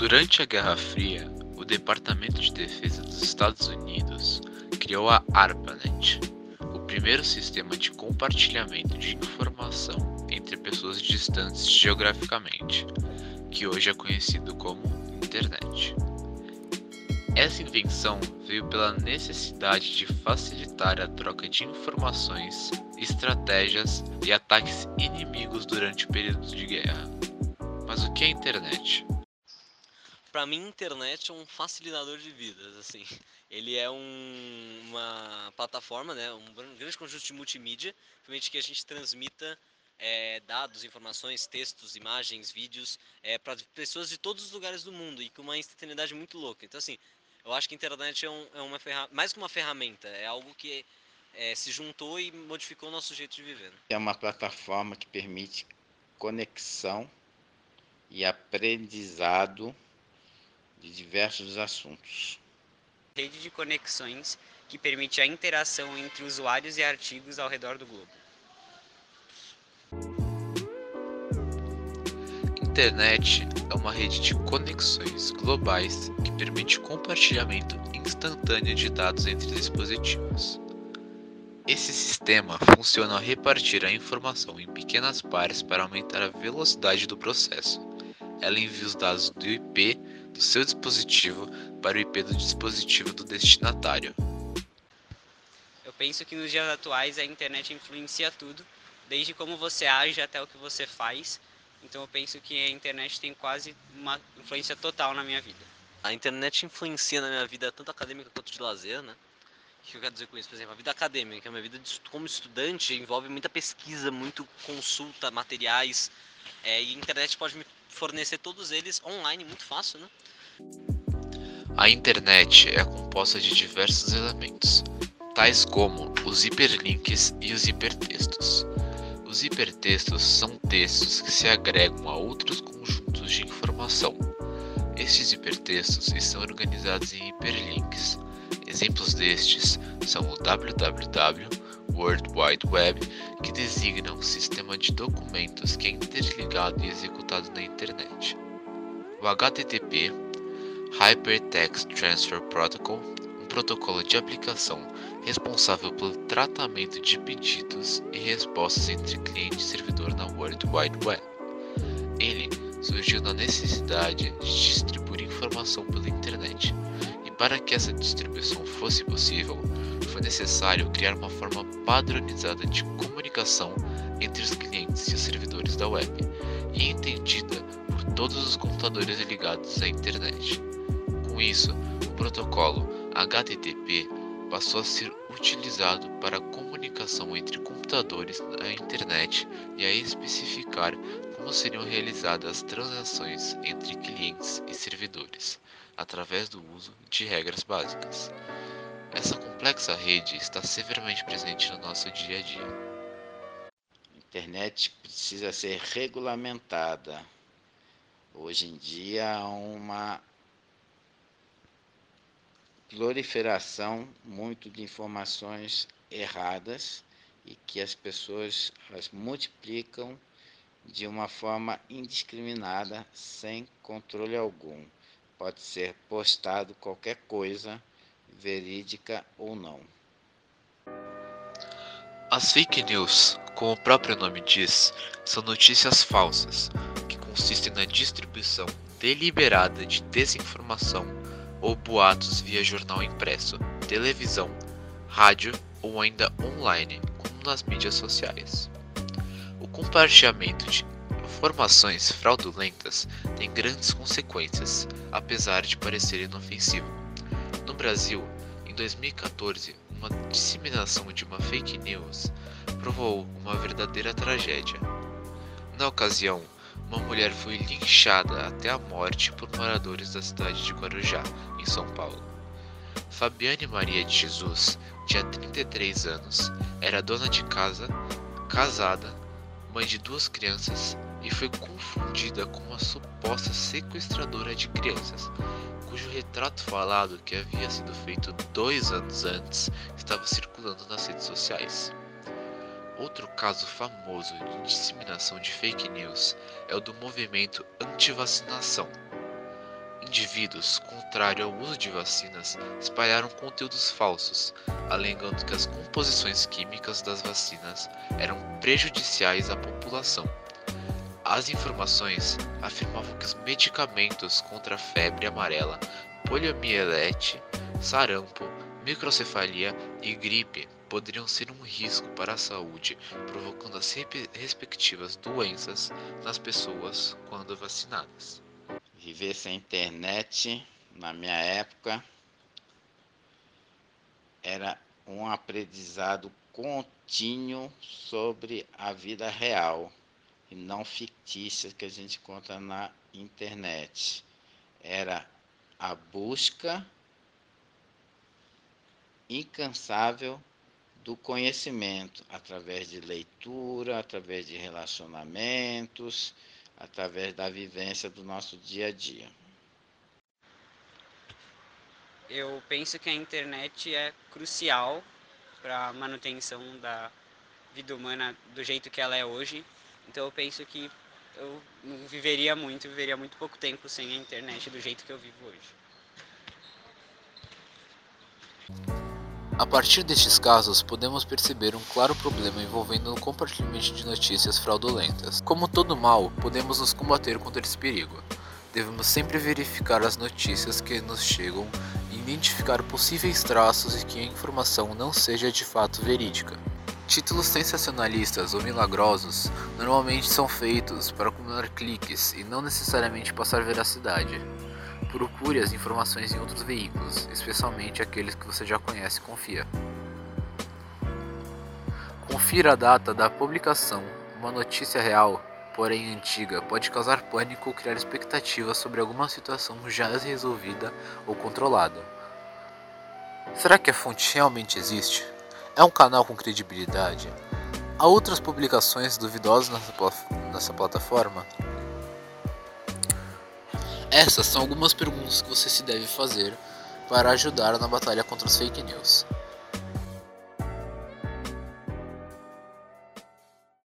Durante a Guerra Fria, o Departamento de Defesa dos Estados Unidos criou a ARPANET, o primeiro sistema de compartilhamento de informação entre pessoas distantes geograficamente, que hoje é conhecido como Internet. Essa invenção veio pela necessidade de facilitar a troca de informações, estratégias e ataques inimigos durante o período de guerra. Mas o que é a internet? Para mim, internet é um facilitador de vidas, assim. Ele é um, uma plataforma, né, um grande conjunto de multimídia, permite que a gente transmita é, dados, informações, textos, imagens, vídeos é, para pessoas de todos os lugares do mundo e com uma instantaneidade muito louca. Então, assim, eu acho que a internet é, um, é uma mais que uma ferramenta, é algo que é, se juntou e modificou o nosso jeito de viver. Né? É uma plataforma que permite conexão e aprendizado de diversos assuntos. Rede de conexões que permite a interação entre usuários e artigos ao redor do globo. internet é uma rede de conexões globais que permite o compartilhamento instantâneo de dados entre dispositivos. Esse sistema funciona ao repartir a informação em pequenas partes para aumentar a velocidade do processo. Ela envia os dados do IP do seu dispositivo para o IP do dispositivo do destinatário. Eu penso que nos dias atuais a internet influencia tudo, desde como você age até o que você faz então eu penso que a internet tem quase uma influência total na minha vida. A internet influencia na minha vida tanto acadêmica quanto de lazer, né? O que eu quero dizer com isso? Por exemplo, a vida acadêmica, a minha vida de, como estudante envolve muita pesquisa, muito consulta, materiais. É, e a internet pode me fornecer todos eles online muito fácil, né? A internet é composta de diversos elementos, tais como os hiperlinks e os hipertextos. Os hipertextos são textos que se agregam a outros conjuntos de informação. Estes hipertextos estão organizados em hiperlinks. Exemplos destes são o www, World Wide Web, que designa um sistema de documentos que é interligado e executado na internet. O HTTP, Hypertext Transfer Protocol, um protocolo de aplicação responsável pelo tratamento de pedidos e respostas entre cliente e servidor na World Wide Web. Ele surgiu na necessidade de distribuir informação pela internet, e para que essa distribuição fosse possível, foi necessário criar uma forma padronizada de comunicação entre os clientes e os servidores da web, e entendida por todos os computadores ligados à internet. Com isso, o protocolo HTTP passou a ser utilizado para a comunicação entre computadores na internet e a especificar como seriam realizadas as transações entre clientes e servidores, através do uso de regras básicas. Essa complexa rede está severamente presente no nosso dia a dia. A internet precisa ser regulamentada. Hoje em dia há uma proliferação muito de informações erradas e que as pessoas as multiplicam de uma forma indiscriminada, sem controle algum. Pode ser postado qualquer coisa, verídica ou não. As fake news, como o próprio nome diz, são notícias falsas, que consistem na distribuição deliberada de desinformação ou boatos via jornal impresso, televisão, rádio ou ainda online, como nas mídias sociais. O compartilhamento de informações fraudulentas tem grandes consequências, apesar de parecer inofensivo. No Brasil, em 2014, uma disseminação de uma fake news provou uma verdadeira tragédia. Na ocasião, uma mulher foi linchada até a morte por moradores da cidade de Guarujá, em São Paulo. Fabiane Maria de Jesus tinha 33 anos, era dona de casa, casada, mãe de duas crianças e foi confundida com uma suposta sequestradora de crianças, cujo retrato falado que havia sido feito dois anos antes estava circulando nas redes sociais. Outro caso famoso de disseminação de fake news é o do movimento anti-vacinação. indivíduos, contrário ao uso de vacinas, espalharam conteúdos falsos, alegando que as composições químicas das vacinas eram prejudiciais à população. As informações afirmavam que os medicamentos contra a febre amarela, poliomielite, sarampo, microcefalia e gripe poderiam ser um risco para a saúde, provocando as respectivas doenças nas pessoas quando vacinadas. Viver sem internet, na minha época, era um aprendizado contínuo sobre a vida real e não fictícia que a gente conta na internet. Era a busca incansável do conhecimento através de leitura, através de relacionamentos, através da vivência do nosso dia a dia. Eu penso que a internet é crucial para a manutenção da vida humana do jeito que ela é hoje. Então eu penso que eu viveria muito, viveria muito pouco tempo sem a internet do jeito que eu vivo hoje. A partir destes casos, podemos perceber um claro problema envolvendo o compartilhamento de notícias fraudulentas. Como todo mal, podemos nos combater contra esse perigo. Devemos sempre verificar as notícias que nos chegam e identificar possíveis traços e que a informação não seja de fato verídica. Títulos sensacionalistas ou milagrosos normalmente são feitos para acumular cliques e não necessariamente passar veracidade. Procure as informações em outros veículos, especialmente aqueles que você já conhece e confia. Confira a data da publicação. Uma notícia real, porém antiga, pode causar pânico ou criar expectativas sobre alguma situação já resolvida ou controlada. Será que a fonte realmente existe? É um canal com credibilidade? Há outras publicações duvidosas nessa, plataforma? Essas são algumas perguntas que você se deve fazer para ajudar na batalha contra as fake news.